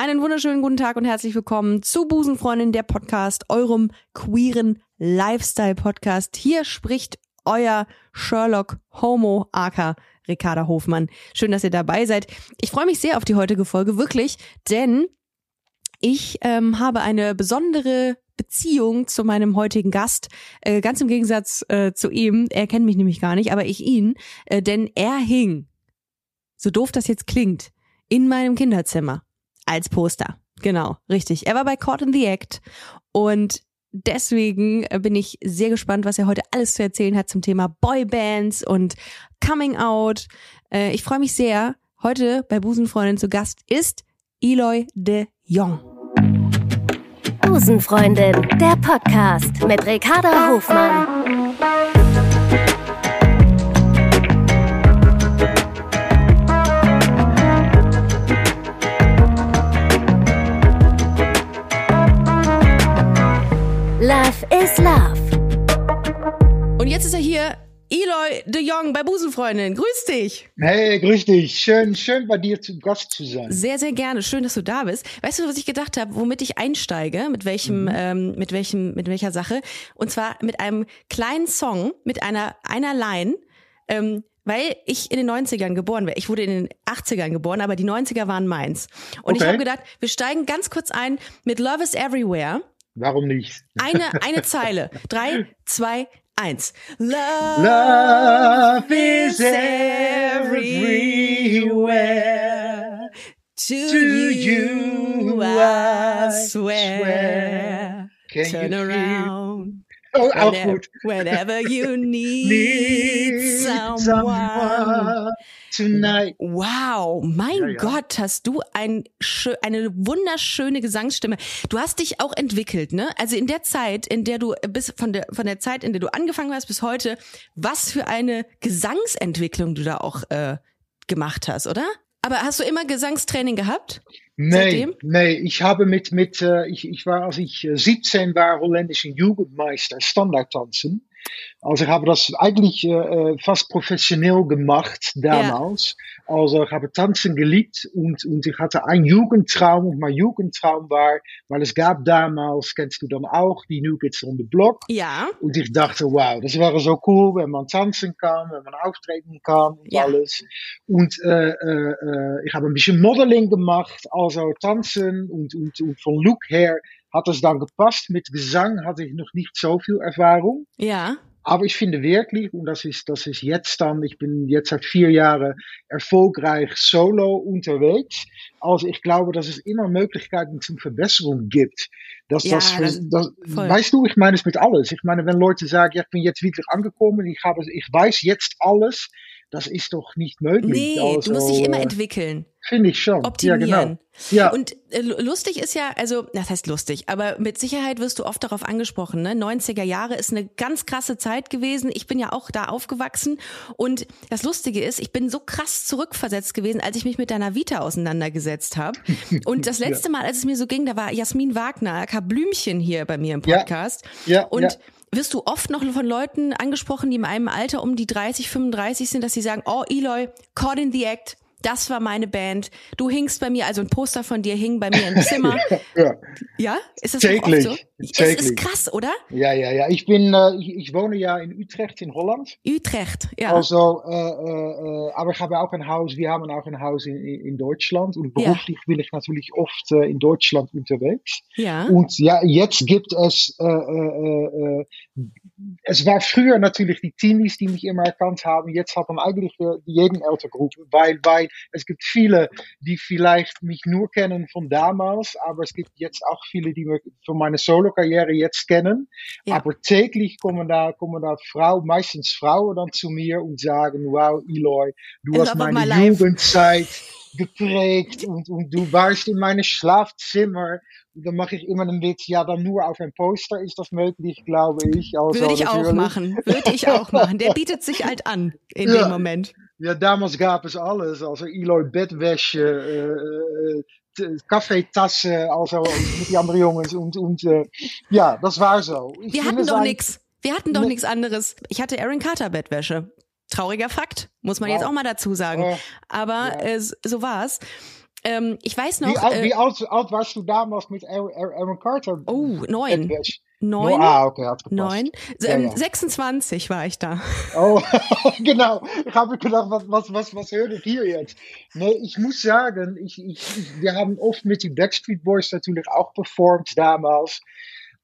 Einen wunderschönen guten Tag und herzlich willkommen zu Busenfreundin, der Podcast, eurem queeren Lifestyle-Podcast. Hier spricht euer Sherlock Homo aka Ricarda Hofmann. Schön, dass ihr dabei seid. Ich freue mich sehr auf die heutige Folge, wirklich, denn ich ähm, habe eine besondere Beziehung zu meinem heutigen Gast, äh, ganz im Gegensatz äh, zu ihm. Er kennt mich nämlich gar nicht, aber ich ihn, äh, denn er hing, so doof das jetzt klingt, in meinem Kinderzimmer als Poster. Genau, richtig. Er war bei Caught in the Act und deswegen äh, bin ich sehr gespannt, was er heute alles zu erzählen hat zum Thema Boybands und Coming Out. Äh, ich freue mich sehr. Heute bei Busenfreundin zu Gast ist Eloy de Jong. Busenfreundin, der Podcast mit Ricarda Hofmann. Love is Love. Und jetzt ist er hier, Eloy de Jong bei Busenfreundin. Grüß dich. Hey, grüß dich. Schön, schön bei dir zu Gast zu sein. Sehr, sehr gerne. Schön, dass du da bist. Weißt du, was ich gedacht habe, womit ich einsteige? Mit welchem, mhm. ähm, mit welchem, mit welcher Sache? Und zwar mit einem kleinen Song, mit einer, einer Line, ähm, weil ich in den 90ern geboren wäre. Ich wurde in den 80ern geboren, aber die 90er waren meins. Und okay. ich habe gedacht, wir steigen ganz kurz ein mit Love is Everywhere. Warum nicht? Eine, eine Zeile. Drei, zwei, eins. Love, Love is everywhere. To, you, I swear. Turn around. Oh, auch gut. Whenever you need, need someone. someone. Tonight. Wow, mein ja, ja. Gott, hast du ein, eine wunderschöne Gesangsstimme. Du hast dich auch entwickelt, ne? Also in der Zeit, in der du bis von der von der Zeit, in der du angefangen hast bis heute, was für eine Gesangsentwicklung du da auch äh, gemacht hast, oder? Aber hast du immer Gesangstraining gehabt? Nee, seitdem? nee, ich habe mit, mit äh, ich, ich war, als ich 17 äh, war, holländischen Jugendmeister Standardtanzen. Also ich habe das eigentlich äh, äh, fast professionell gemacht damals. Ja. Also ich habe Tanzen geliebt und, und ich hatte einen Jugendtraum und mein Jugendtraum war, weil es gab damals, kennst du dann auch, die New Kids on the Block. Ja. Und ich dachte, wow, das wäre so cool, wenn man tanzen kann, wenn man auftreten kann und ja. alles. Und äh, äh, äh, ich habe ein bisschen Modeling gemacht, also tanzen und, und, und von Look her hat es dann gepasst. Mit Gesang hatte ich noch nicht so viel Erfahrung. Ja. Aber ich finde wirklich, und das ist, das ist jetzt dann, ich bin jetzt seit vier Jahren erfolgreich solo unterwegs. Also ich glaube, dass es immer Möglichkeiten zum Verbesserung gibt. Dass ja, das, das, das weißt du, ich meine es mit alles. Ich meine, wenn Leute sagen, ja, ich bin jetzt wirklich angekommen, ich habe, ich weiß jetzt alles, das ist doch nicht möglich. Nee, also, du musst dich immer entwickeln. Finde ich schon. Optimieren. Ja, genau. Ja. Und äh, lustig ist ja, also, das heißt lustig, aber mit Sicherheit wirst du oft darauf angesprochen, ne? 90er Jahre ist eine ganz krasse Zeit gewesen. Ich bin ja auch da aufgewachsen. Und das Lustige ist, ich bin so krass zurückversetzt gewesen, als ich mich mit deiner Vita auseinandergesetzt habe. Und das letzte Mal, als es mir so ging, da war Jasmin Wagner, aka Blümchen hier bei mir im Podcast. Ja. ja und ja wirst du oft noch von Leuten angesprochen, die in einem Alter um die 30, 35 sind, dass sie sagen, oh Eloy, caught in the act, das war meine Band. Du hingst bei mir, also ein Poster von dir hing bei mir im Zimmer. ja. ja? Ist das täglich, so? Täglich. Es ist krass, oder? Ja, ja, ja. Ich bin, äh, ich, ich, wohne ja in Utrecht in Holland. Utrecht, ja. Also, äh, äh, aber ich habe auch ein Haus, wir haben auch ein Haus in, in Deutschland und beruflich ja. bin ich natürlich oft äh, in Deutschland unterwegs. Ja. Und ja, jetzt gibt es, äh, äh, äh, es war früher natürlich die Teenies, die mich immer erkannt haben. Jetzt hat man eigentlich jeden Altergruppe, weil, weil es gibt viele, die vielleicht mich nur kennen von damals, aber es gibt jetzt auch viele, die mich von meiner Solo-Karriere jetzt kennen. Ja. Aber täglich kommen da, kommen da Frauen, meistens Frauen dann zu mir und sagen, wow, Eloy, du hast meine Jugendzeit geprägt und, und du warst in meinem Schlafzimmer. Und dann mache ich immer einen Witz, ja, dann nur auf ein Poster ist das möglich, glaube ich. Also, Würde ich natürlich. auch machen. Würde ich auch machen. Der bietet sich halt an in ja. dem Moment. Ja, damals gab es alles. Also Eloy Bettwäsche, äh, äh, Kaffeetassen, also mit die anderen Jungs. Und, und äh, ja, das war so. Ich Wir hatten doch nichts. Wir hatten doch nichts anderes. Ich hatte Aaron Carter Bettwäsche. Trauriger Fakt, muss man wow. jetzt auch mal dazu sagen. Aber ja. äh, so war's. Ähm, ich weiß noch. Wie, alt, äh, wie alt, alt warst du damals mit Aaron, Carter? oh, neun. Neun? Ah, okay. Neun? Ja, Ähm, ja. 26 war ich da. Oh, genau. Ich habe gedacht, was, was, was, was höre ich hier jetzt? Nee, ich muss sagen, ich, ich, wir haben oft mit die Backstreet Boys natürlich auch performt damals.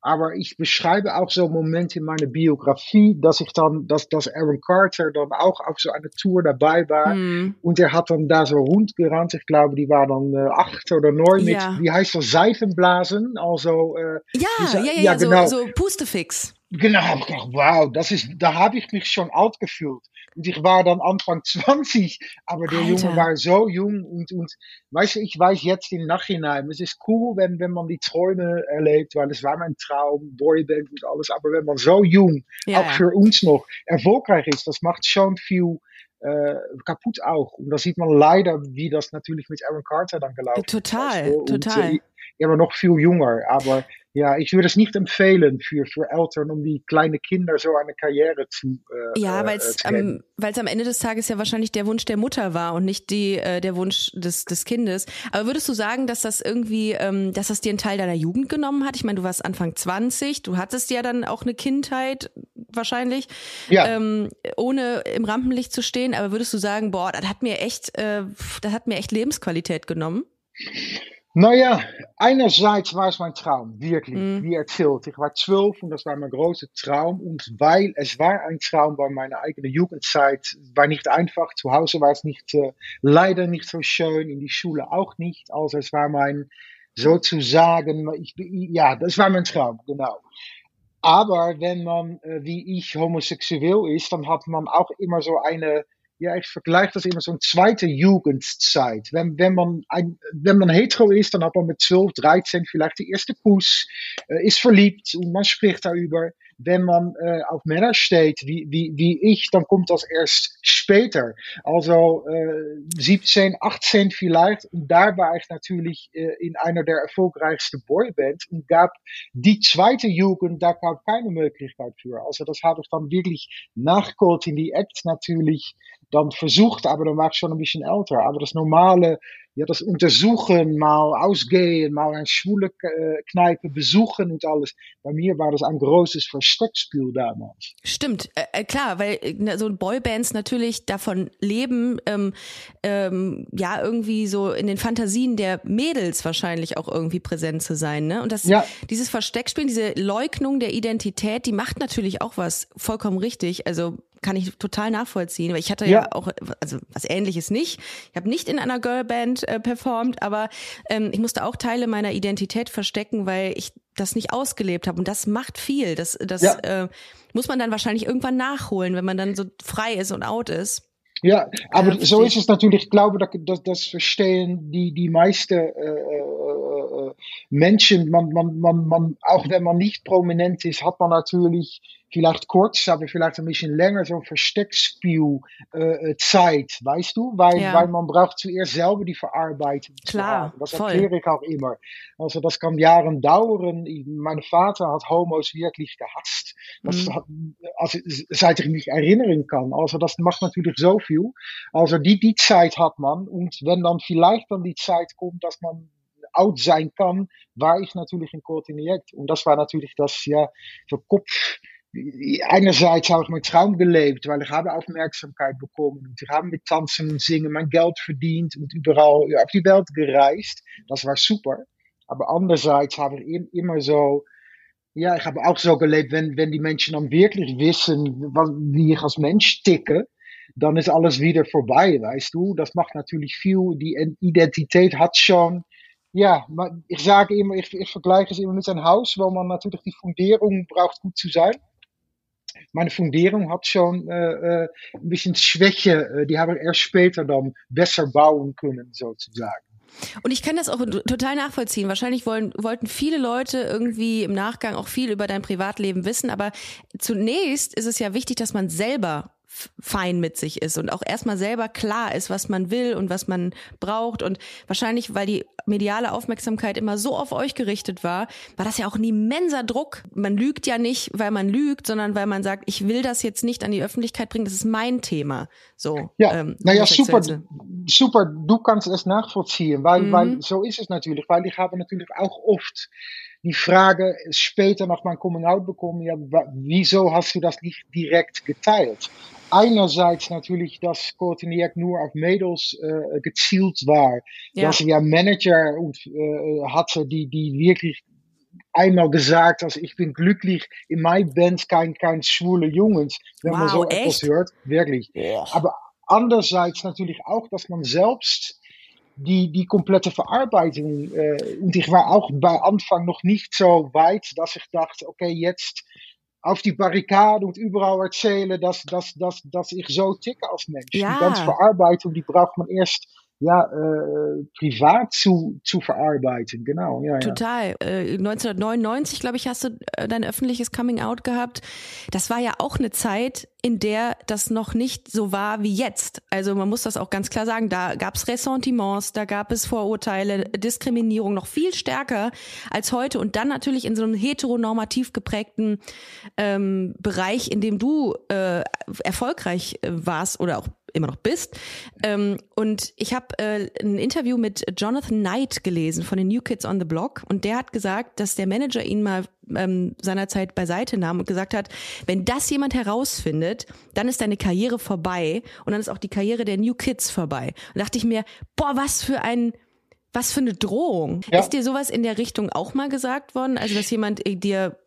Aber ich beschreibe auch so Momente in meiner Biografie, dass ich dann, dass, dass Aaron Carter dann auch auf so einer Tour dabei war. Hm. Und er hat dann da so rundgerannt. Ich glaube, die war dann äh, acht oder neun mit, Ja. wie heißt das, Seifenblasen. Also, äh, Ja, Dieser- ja, ja, ja, ja, so, genau. so Pustefix. Genau, ich gedacht, wow, das ist, da habe ich mich schon alt gefühlt. Ich war dann Anfang 20, aber der Alter. Junge war so jung und, und weißt du, ich weiß jetzt im Nachhinein, es ist cool, wenn, wenn man die Träume erlebt, weil es war mein Traum, Boyband und alles, aber wenn man so jung, Ja, auch für uns noch, erfolgreich ist, das macht schon viel äh, kaputt auch. Und da sieht man leider, wie das natürlich mit Aaron Carter dann gelaufen Total, ist. Und, total. äh, er war noch viel jünger, aber ja, ich würde es nicht empfehlen für, für Eltern, um die kleine Kinder so eine Karriere zu äh, Ja, äh, weil es ähm, weil's am Ende des Tages ja wahrscheinlich der Wunsch der Mutter war und nicht die äh, der Wunsch des des Kindes. Aber würdest du sagen, dass das irgendwie, ähm, dass das dir einen Teil deiner Jugend genommen hat? Ich meine, du warst Anfang 20, du hattest ja dann auch eine Kindheit wahrscheinlich, Ja. ähm, ohne im Rampenlicht zu stehen. Aber würdest du sagen, boah, das hat mir echt, äh, das hat mir echt Lebensqualität genommen? Naja, einerseits war es mein Traum, wirklich, Mhm. wie erzählt. Ich war zwölf und das war mein großer Traum. Und weil es war ein Traum, war meine eigene Jugendzeit, war nicht einfach. Zu Hause war es nicht, äh, leider nicht so schön, in die Schule auch nicht. Also es war mein, sozusagen, ich, ja, das war mein Traum, genau. Aber wenn man, äh, wie ich, homosexuell ist, dann hat man auch immer so eine, ja, ich vergleiche das immer so eine zweite Jugendzeit. Wenn, wenn, man ein, wenn man hetero ist, dann hat man mit 12, 13 vielleicht die erste Kuss, äh, ist verliebt und man spricht darüber. Wenn man äh, auf Männer steht, wie, wie, wie ich, dann kommt das erst später. Also äh, 17, 18 vielleicht. Und da war ich natürlich äh, in einer der erfolgreichsten Boybands und gab die zweite Jugend, da gab keine Möglichkeit für. Also das habe ich dann wirklich nachgeholt in die Act natürlich dann versucht, aber dann war ich schon ein bisschen älter. Aber das normale, ja, das Untersuchen, mal ausgehen, mal eine schwule äh, Kneipe besuchen und alles. Bei mir war das ein großes Versteckspiel damals. Stimmt, äh, klar, weil na, so Boybands natürlich davon leben, ähm, ähm, ja, irgendwie so in den Fantasien der Mädels wahrscheinlich auch irgendwie präsent zu sein. Ne? Und das, Ja. dieses Versteckspielen, diese Leugnung der Identität, die macht natürlich auch was vollkommen richtig. Also kann ich total nachvollziehen, weil ich hatte ja, Ja. auch also was ähnliches nicht. Ich habe nicht in einer Girlband äh, performt, aber ähm, ich musste auch Teile meiner Identität verstecken, weil ich das nicht ausgelebt habe und das macht viel. Das das Ja. äh, muss man dann wahrscheinlich irgendwann nachholen, wenn man dann so frei ist und out ist. Ja, aber Ja, so ist es natürlich. Ich glaube, dass, dass das verstehen die, die meisten äh, äh, äh, Menschen. Man, man, man, man, auch wenn man nicht prominent ist, hat man natürlich vielleicht kurz, aber vielleicht ein bisschen länger so ein Versteckspiel äh, äh, Zeit, weißt du? Weil, Ja. weil man braucht zuerst selber die Verarbeitung. Klar. Das erkläre ich auch immer. Also das kann Jahre dauern. Ich, mein Vater hat Homos wirklich gehasst. Das Mhm. hat, also, seit ich mich erinnern kann. Also das macht natürlich so viel. Also die, die Zeit hat man. Und wenn dann vielleicht dann die Zeit kommt, dass man out sein kann, war ich natürlich in Coordinate. Und das war natürlich das, ja, so Kopf. Einerseits habe ich meinen Traum gelebt, weil ich habe Aufmerksamkeit bekommen und ich habe mit Tanzen und Singen mein Geld verdient und überall auf die Welt gereist. Das war super. Aber andererseits habe ich im- immer so, ja, ich habe auch so gelebt, wenn, wenn die Menschen dann wirklich wissen, was, wie ich als Mensch ticke, dann ist alles wieder vorbei, weißt du. Das macht natürlich viel. Die Identität hat schon, ja, man- ich sage immer, ich, ich vergleiche es immer mit einem man natürlich die Fundierung braucht gut zu sein. Meine Fundierung hat schon äh, äh, ein bisschen Schwäche, äh, die habe ich erst später dann besser bauen können, sozusagen. Und ich kann das auch total nachvollziehen. Wahrscheinlich wollen, wollten viele Leute irgendwie im Nachgang auch viel über dein Privatleben wissen, aber zunächst ist es ja wichtig, dass man selber fein mit sich ist und auch erstmal selber klar ist, was man will und was man braucht. Und wahrscheinlich, weil die mediale Aufmerksamkeit immer so auf euch gerichtet war, war das ja auch ein immenser Druck. Man lügt ja nicht, weil man lügt, sondern weil man sagt, ich will das jetzt nicht an die Öffentlichkeit bringen, das ist mein Thema. So. Ja, ähm, naja, super, super, du kannst es nachvollziehen, weil, mhm. weil so ist es natürlich, weil ich habe natürlich auch oft die Frage später nach meinem Coming Out bekommen, ja, wieso hast du das nicht direkt geteilt? Einerseits natürlich, dass Courtinier nur auf Mädels äh, gezielt war. Ja. Dass ja Manager und, äh, hatte, die, die wirklich einmal gesagt, also ich bin glücklich in meiner Band kein, kein schwule Jungs. Wenn wow, man so echt? etwas hört, wirklich. Ja. Aber andererseits natürlich auch, dass man selbst die, die komplette Verarbeitung, äh, und ich war auch bei Anfang noch nicht so weit, dass ich dachte, okay, jetzt auf die Barrikade und überall erzählen, dass, dass, dass, dass ich so ticke als Mensch. Ja. Die ganze Verarbeitung, die braucht man erst ja, äh, privat zu, zu verarbeiten, genau. Ja, Total. Ja. Äh, 1999, glaube ich, hast du äh, dein öffentliches Coming Out gehabt. Das war ja auch eine Zeit, in der das noch nicht so war wie jetzt. Also man muss das auch ganz klar sagen, da gab es Ressentiments, da gab es Vorurteile, Diskriminierung noch viel stärker als heute und dann natürlich in so einem heteronormativ geprägten ähm, Bereich, in dem du äh, erfolgreich äh, warst oder auch immer noch bist. Ähm, und ich habe äh, ein Interview mit Jonathan Knight gelesen von den New Kids on the Block und der hat gesagt, dass der Manager ihn mal ähm, seinerzeit beiseite nahm und gesagt hat, wenn das jemand herausfindet, dann ist deine Karriere vorbei und dann ist auch die Karriere der New Kids vorbei. Und dachte ich mir, boah, was für ein was für eine Drohung. Ja. Ist dir sowas in der Richtung auch mal gesagt worden? Also, dass jemand äh, dir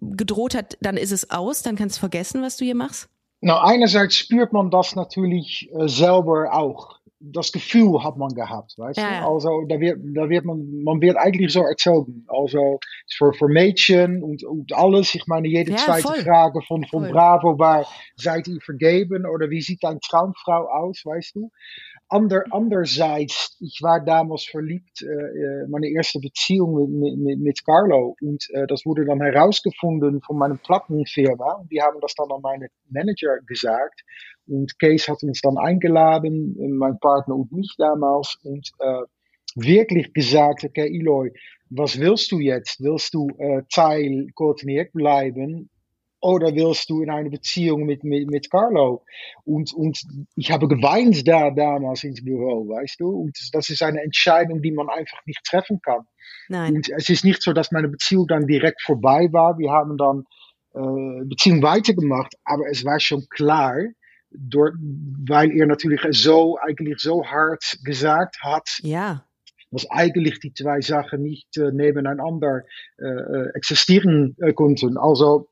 gedroht hat, dann ist es aus, dann kannst du vergessen, was du hier machst? Nou, einerseits spürt man das natürlich äh, selber auch. Das Gefühl hat man gehabt, weißt ja. du? Also, da wird, da wird man, man wird eigentlich so erzogen. Also, für, für Mädchen und, und alles. Ich meine, jede ja, zweite voll. Frage von, von Bravo war, seid ihr vergeben? Oder wie sieht deine Traumfrau aus, weißt du? Ander, andererseits, ich war damals verliebt, äh, meine erste Beziehung mit, mit, Carlo. Und äh, das wurde dann herausgefunden von meiner Plattenfirma. Die haben das dann an meine Manager gesagt. Und Case hat uns dann eingeladen, mein Partner und mich damals. Und äh, wirklich gesagt, okay, Eloy, was willst du jetzt? Willst du äh, Teil koordiniert bleiben? Oder willst du in eine Beziehung mit, mit, mit Carlo? Und, und ich habe geweint da damals ins Büro, weißt du? Und das ist eine Entscheidung, die man einfach nicht treffen kann. Nein. Und es ist nicht so, dass meine Beziehung dann direkt vorbei war. Wir haben dann äh, Beziehung weitergemacht, aber es war schon klar, door, weil er natürlich so, eigentlich so hart gesagt hat. Ja. dass eigentlich die zwei Sachen nicht äh, nebeneinander äh, äh existieren äh, konnten. Also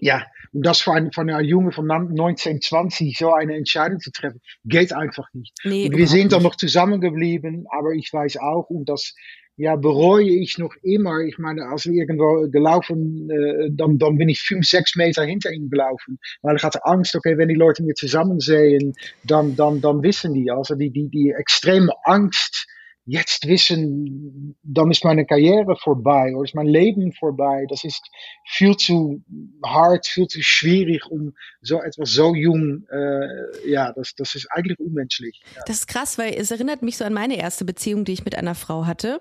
ja, das für einen, von einer Junge von 19, 20 so eine Entscheidung zu treffen, geht einfach nicht. Nee, und wir sind dann noch zusammengeblieben, aber ich weiß auch, und das ja, bereue ich noch immer. Ich meine, als wir irgendwo gelaufen, äh, dann, dann bin ich fünf, sechs Meter hinter ihm gelaufen. Weil ich hatte Angst, okay, wenn die Leute mir zusammen sehen, dann, dann, dann wissen die. Also die, die, die extreme Angst, jetzt wissen, dann ist meine Karriere vorbei oder ist mein Leben vorbei. Das ist viel zu hart, viel zu schwierig, um so etwas so jung, äh, ja, das, das ist eigentlich unmenschlich. Ja. Das ist krass, weil es erinnert mich so an meine erste Beziehung, die ich mit einer Frau hatte.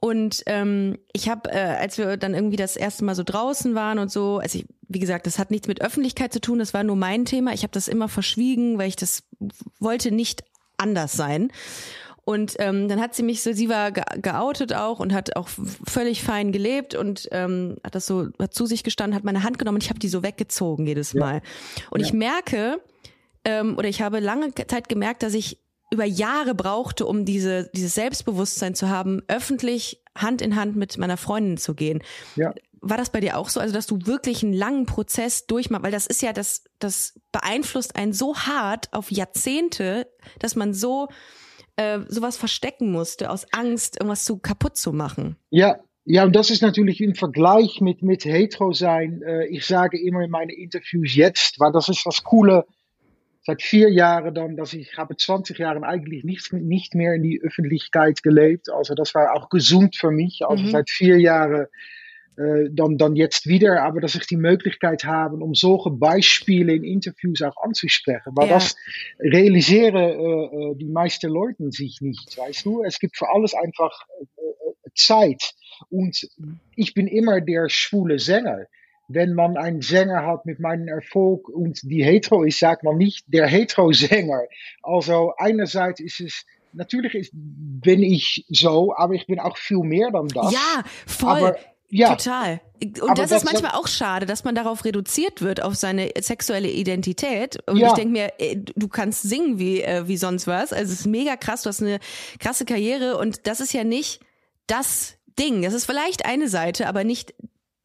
Und ähm, ich habe, äh, als wir dann irgendwie das erste Mal so draußen waren und so, also ich, wie gesagt, das hat nichts mit Öffentlichkeit zu tun, das war nur mein Thema. Ich habe das immer verschwiegen, weil ich das wollte nicht anders sein. Und ähm, dann hat sie mich so, sie war ge geoutet auch und hat auch völlig fein gelebt und ähm, hat das so hat zu sich gestanden, hat meine Hand genommen und ich habe die so weggezogen jedes Mal. Ja. Und ja. ich merke ähm, oder ich habe lange Zeit gemerkt, dass ich über Jahre brauchte, um diese dieses Selbstbewusstsein zu haben, öffentlich Hand in Hand mit meiner Freundin zu gehen. Ja. War das bei dir auch so, also dass du wirklich einen langen Prozess durchmachst, weil das ist ja das das beeinflusst einen so hart auf Jahrzehnte, dass man so äh, sowas verstecken musste, aus Angst, irgendwas zu kaputt zu machen. Ja, ja, und das ist natürlich im Vergleich mit, mit hetero sein. Äh, ich sage immer in meinen Interviews jetzt, weil das ist das Coole. Seit vier Jahren dann, dass ich habe 20 Jahre eigentlich nicht, nicht mehr in die Öffentlichkeit gelebt. Also das war auch gesund für mich. Also mhm. seit vier Jahren dann, dann jetzt wieder, aber dass ich die Möglichkeit habe, um solche Beispiele in Interviews auch anzusprechen. Weil Ja. das realisieren äh, äh, die meisten Leute sich nicht, weißt du? Es gibt für alles einfach Zeit. Und ich bin immer der schwule Sänger. Wenn man einen Sänger hat mit meinem Erfolg und die hetero ist, sagt man nicht der hetero-Sänger. Also einerseits ist es, natürlich ist, bin ich so, aber ich bin auch viel mehr dann das. Ja, voll. Aber ja, Total. Und Aber das, ist manchmal auch schade, dass man darauf reduziert wird, auf seine sexuelle Identität. Und Ja. ich denke mir, äh, du kannst singen wie, äh, wie sonst was. Also es ist mega krass, du hast eine krasse Karriere und das ist ja nicht das Ding. Das ist vielleicht eine Seite, aber nicht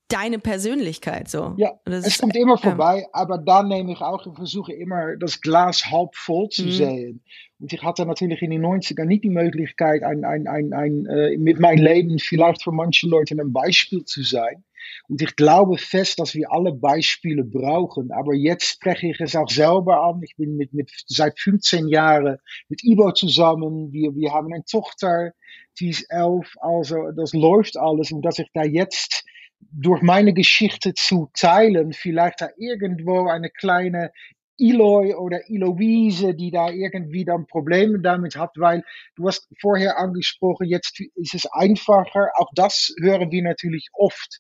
deine Persönlichkeit so. Ja, das es ist- kommt immer vorbei, aber da nehme ich auch und versuche immer das Glas halb voll zu Mhm. sehen. Und ich hatte natürlich in den 90er nicht die Möglichkeit, ein, ein, ein, ein, äh, mit meinem Leben vielleicht für manche Leute ein Beispiel zu sein. Und ich glaube fest, dass wir alle Beispiele brauchen. Aber jetzt spreche ich es auch selber an. Ich bin mit, mit, seit 15 Jahren mit Ivo zusammen. Wir, wir haben eine Tochter, die ist elf. Also das läuft alles. Und dass ich da jetzt durch meine Geschichte zu teilen, vielleicht da irgendwo eine kleine Eloy oder Eloise, die da irgendwie dann Probleme damit hat, weil du hast vorher angesprochen, jetzt ist es einfacher. Auch das hören wir natürlich oft.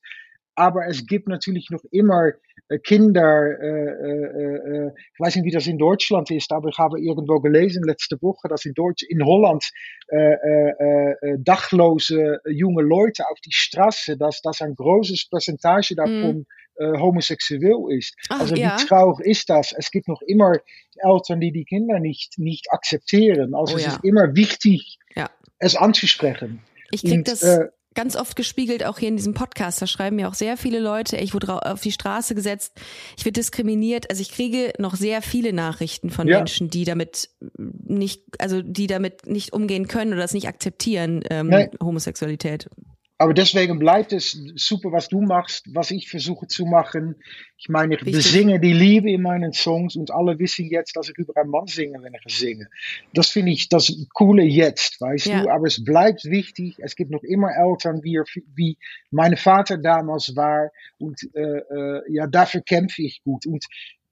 Aber es gibt natürlich noch immer äh, Kinder, äh, äh, äh, ich weiß nicht, wie das in Deutschland ist, aber ich habe irgendwo gelesen letzte Woche, dass in, Deutsch, in Holland äh, äh, äh, dachlose junge Leute auf die Straße, dass das ein großes Percentage davon äh, homosexuell ist. Ach, also ja. wie traurig ist das? Es gibt noch immer Eltern, die die Kinder nicht, nicht akzeptieren. Also Oh es ja. ist immer wichtig, Ja. es anzusprechen. Ich krieg Und, das äh, ganz oft gespiegelt, auch hier in diesem Podcast. Da schreiben mir auch sehr viele Leute, ich wurde auf die Straße gesetzt, ich werde diskriminiert. Also ich kriege noch sehr viele Nachrichten von Ja. Menschen, die damit nicht, also die damit nicht umgehen können oder das nicht akzeptieren, ähm. Homosexualität. Aber deswegen bleibt es super, was du machst, was ich versuche zu machen. Ich meine, ich Richtig. besinge die Liebe in meinen Songs und alle wissen jetzt, dass ich über einen Mann singe, wenn ich singe. Das finde ich das Coole jetzt, weißt Ja. du. Aber es bleibt wichtig. Es gibt noch immer Eltern, wie, er- wie mein Vater damals war. Und äh, äh, ja, dafür kämpfe ich gut. Und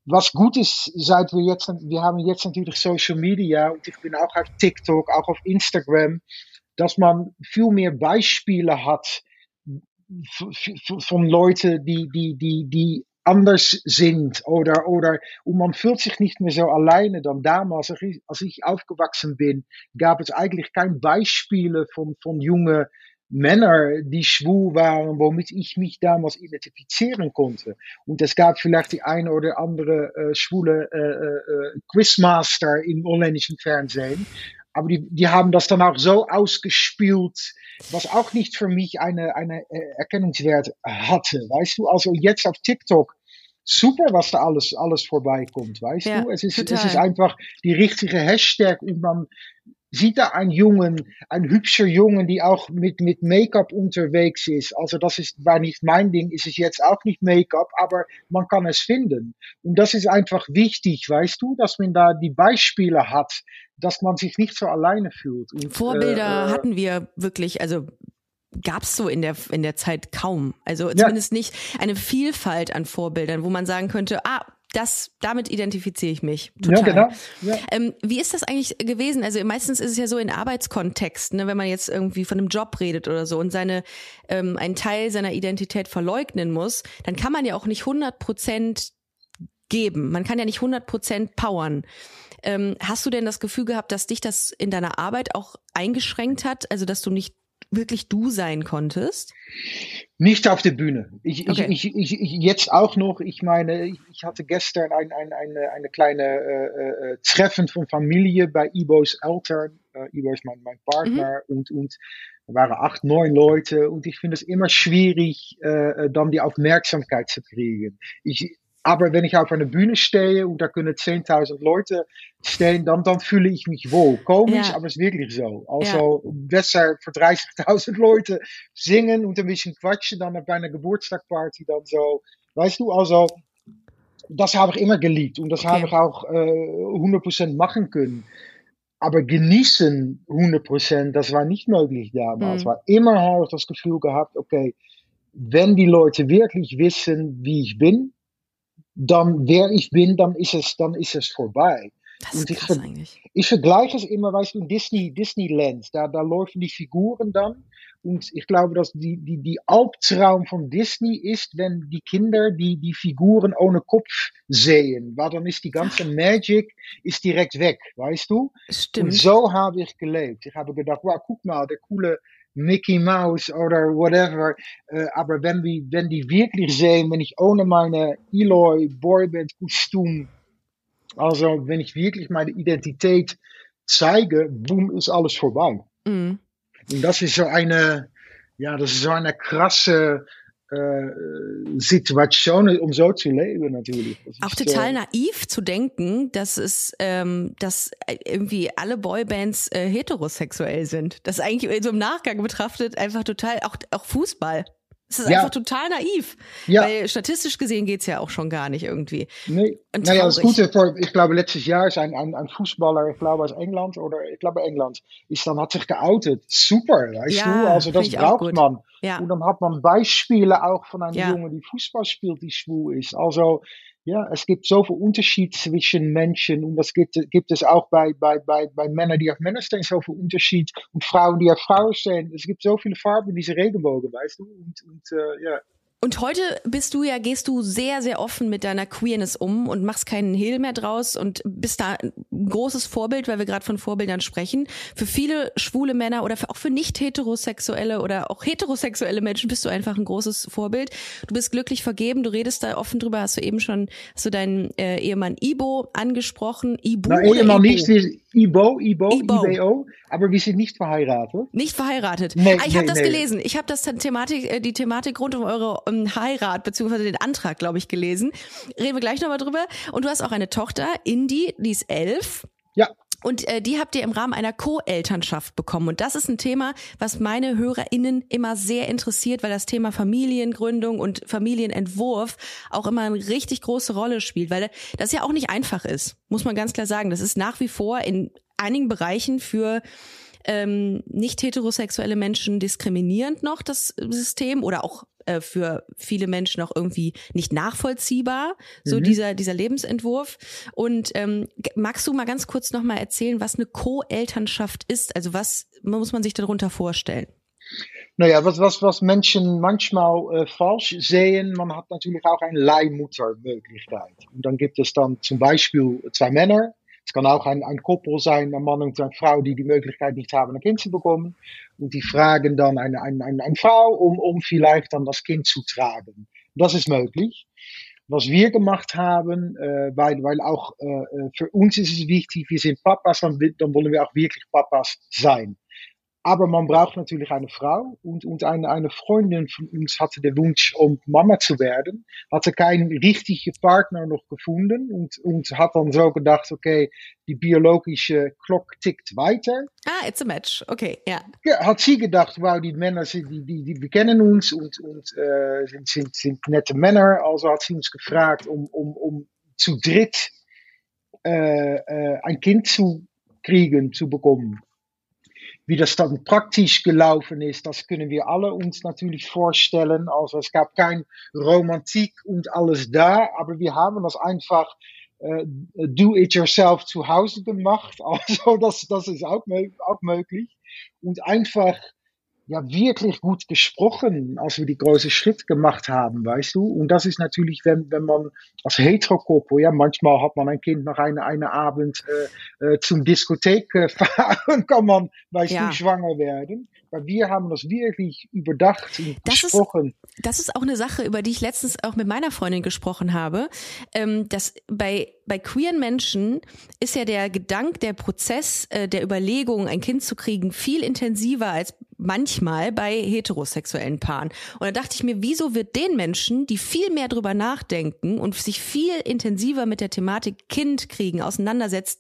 was gut ist, seit wir jetzt, wir haben jetzt natürlich Social Media und ich bin auch auf TikTok, auch auf Instagram, dass man viel mehr Beispiele hat von Leuten, die, die, die, die anders sind oder, oder, und man fühlt sich nicht mehr so alleine dann damals, als ich, aufgewachsen bin, gab es eigentlich kein Beispiele von, von junge Männer, die schwul waren, womit ich mich damals identifizieren konnte. Und es gab vielleicht die eine oder andere äh, schwule äh, äh, Quizmaster im holländischen Fernsehen. Aber die, die haben das dann auch so ausgespielt, was auch nicht für mich eine, eine äh, Erkennungswert hatte. Weißt du, also jetzt auf TikTok, super, was da alles, alles vorbeikommt, weißt Ja, du? Es ist, total. es ist einfach die richtige Hashtag und man sieht da einen Jungen, ein hübscher Jungen, die auch mit, mit Make-up unterwegs ist. Also das ist, war nicht mein Ding, ist es jetzt auch nicht Make-up, aber man kann es finden. Und das ist einfach wichtig, weißt du, dass man da die Beispiele hat, dass man sich nicht so alleine fühlt. Und, Vorbilder äh, äh, hatten wir wirklich, also gab's so in der in der Zeit kaum. Also zumindest nicht eine Vielfalt an Vorbildern, wo man sagen könnte, ah, das damit identifiziere ich mich. Total. Ja, genau. Ja. Ähm, wie ist das eigentlich gewesen? Also meistens ist es ja so in Arbeitskontexten, ne, wenn man jetzt irgendwie von einem Job redet oder so und seine ähm, einen Teil seiner Identität verleugnen muss, dann kann man ja auch nicht 100 Prozent geben. Man kann ja nicht 100 Prozent powern. Ähm, hast du denn das Gefühl gehabt, dass dich das in deiner Arbeit auch eingeschränkt hat? Also dass du nicht wirklich du sein konntest? Nicht auf der Bühne. Ich, Okay. ich, ich, ich, jetzt auch noch. Ich meine, ich, hatte gestern ein, ein, eine, eine kleine äh, äh, Treffen von Familie bei Ibo's Eltern. Äh, Ibo ist mein, mein Partner und, und da waren acht, neun Leute und ich finde es immer schwierig, äh, dann die Aufmerksamkeit zu kriegen. Ich, aber wenn ich auf einer Bühne stehe und da können 10.000 Leute stehen, dann, dann fühle ich mich wohl. Komisch, Ja. aber es ist wirklich so. Also besser für 30.000 Leute singen und ein bisschen quatschen dan bei einer Geburtstagparty dann so. Weißt du, also das habe ich immer geliebt und das Okay. habe ich auch äh, 100% machen können. Aber genießen 100%, das war nicht möglich damals. Mhm. War immer habe ich das Gefühl gehabt, okay, wenn die Leute wirklich wissen, wie ich bin, dann wer ich bin, dann ist es, dann ist es vorbei. Das ist ich, krass eigentlich. ich vergleiche es immer, weißt du, Disney, Disneyland, da, da laufen die Figuren dann. Und ich glaube, dass die, die, die Albtraum von Disney ist, wenn die Kinder die, die Figuren ohne Kopf sehen. Weil dann ist die ganze Magic ist direkt weg, weißt du? Und Stimmt. so habe ich gelebt. Ich habe gedacht, wow, guck mal, der coole Mickey Mouse oder whatever. Äh, aber wenn die, wenn die wirklich sehen, wenn ich ohne meine Eloy Boyband Kostüm, also wenn ich wirklich meine Identität zeige, boom, ist alles vorbei. Mhm. Und das ist so eine, ja, das ist so eine krasse Situation, um so zu leben natürlich. Das Auch total äh, naiv zu denken, dass es, ähm, dass irgendwie alle Boybands äh, heterosexuell sind. Das ist eigentlich so im Nachgang betrachtet einfach total, auch, auch Fußball. Es ist Ja. einfach total naiv. Ja. Weil statistisch gesehen geht's ja auch schon gar nicht irgendwie. Nee. Und Naja, das. Gute, ich glaube, letztes Jahr ist ein, ein, ein Fußballer, ich glaube aus England oder ich glaube England, ist dann, hat sich geoutet. Super, weißt Ja, du? Also das braucht man. Ja. Und dann hat man Beispiele auch von einem Ja. Junge, die Fußball spielt, die schwul ist. Also, ja, es gibt zoveel Unterschied zwischen Menschen und das gibt, gibt es auch bei, bei, bei, bei Männern, die auf Männer stehen, zoveel Unterschied und Frauen, die auf Frauen stehen. Es gibt so viele Farben in diese Regenbogen, weißt du? Und, und äh, ja. Und heute bist du ja, gehst du sehr, sehr offen mit deiner Queerness um und machst keinen Hehl mehr draus und bist da ein großes Vorbild, weil wir gerade von Vorbildern sprechen. Für viele schwule Männer oder für, auch für nicht heterosexuelle oder auch heterosexuelle Menschen bist du einfach ein großes Vorbild. Du bist glücklich vergeben, du redest da offen drüber, hast du eben schon, hast du deinen äh, Ehemann Ibo angesprochen. Ibu Nou, oder Ehemann Ibo? nicht, Ibo, Ibo, Ibo. IBO, aber wir sind nicht verheiratet. Nicht verheiratet. Nee, ah, ich habe nee, das nee. gelesen. Ich habe das Thematik, äh, die Thematik rund um eure ähm, Heirat beziehungsweise den Antrag, glaube ich, gelesen. Reden wir gleich nochmal drüber. Und du hast auch eine Tochter, Indy, die ist elf. Ja. Und äh, die habt ihr im Rahmen einer Co-Elternschaft bekommen. Und das ist ein Thema, was meine HörerInnen immer sehr interessiert, weil das Thema Familiengründung und Familienentwurf auch immer eine richtig große Rolle spielt, weil das ja auch nicht einfach ist, muss man ganz klar sagen. Das ist nach wie vor in einigen Bereichen für ähm, nicht heterosexuelle Menschen diskriminierend noch das System oder auch äh, für viele Menschen auch irgendwie nicht nachvollziehbar so Mhm. dieser dieser Lebensentwurf und ähm, magst du mal ganz kurz noch mal erzählen was eine Co-Elternschaft ist also was muss man sich darunter vorstellen Nou ja, was, was, was Menschen manchmal äh, falsch sehen, man hat natürlich auch eine Leihmuttermöglichkeit. Und dann gibt es dann zum Beispiel zwei Männer. Es kann auch ein, ein Koppel sein, ein Mann und eine Frau, die die Möglichkeit nicht haben, ein Kind zu bekommen. Und die fragen dann eine, eine, eine, eine Frau, um, um vielleicht dann das Kind zu tragen. Das ist möglich. Was wir gemacht haben, äh, weil, weil auch äh, äh, für uns ist es wichtig, wir sind Papas, dann, dann wollen wir auch wirklich Papas sein. Aber man braucht natürlich eine Frau und, und eine, eine Freundin von uns hatte den Wunsch, um Mama zu werden, hatte keinen richtigen Partner noch gefunden und, und hat dann so gedacht, okay, die biologische Klok tickt weiter. ah it's a match okay ja Ja, hat sie gedacht, wow, die Männer, die, die, die, wir kennen uns und, und äh, sind, sind, sind nette Männer. Also hat sie uns gefragt, um, um, um zu dritt äh, äh, ein Kind zu kriegen, zu bekommen. Wie das dann praktisch gelaufen ist, das können wir alle uns natürlich vorstellen. Also es gab kein Romantik und alles da, aber wir haben das einfach äh, do-it-yourself zu Hause gemacht. Also das, das ist auch, auch möglich. Und einfach ja wirklich gut gesprochen, als wir die große Schritt gemacht haben, weißt du. Und das ist natürlich, wenn, wenn man als Heterokoppel, ja, manchmal hat man ein Kind nach einer eine Abend äh, äh, zum Diskothek äh, fahren, kann man, weißt Ja. du, schwanger werden. Weil wir haben das wirklich überdacht und Das ist- besprochen. Das ist auch eine Sache, über die ich letztens auch mit meiner Freundin gesprochen habe. Ähm, dass bei, bei queeren Menschen ist ja der Gedanke, der Prozess äh, der Überlegung, ein Kind zu kriegen, viel intensiver als manchmal bei heterosexuellen Paaren. Und da dachte ich mir, wieso wird den Menschen, die viel mehr drüber nachdenken und sich viel intensiver mit der Thematik Kind kriegen auseinandersetzt,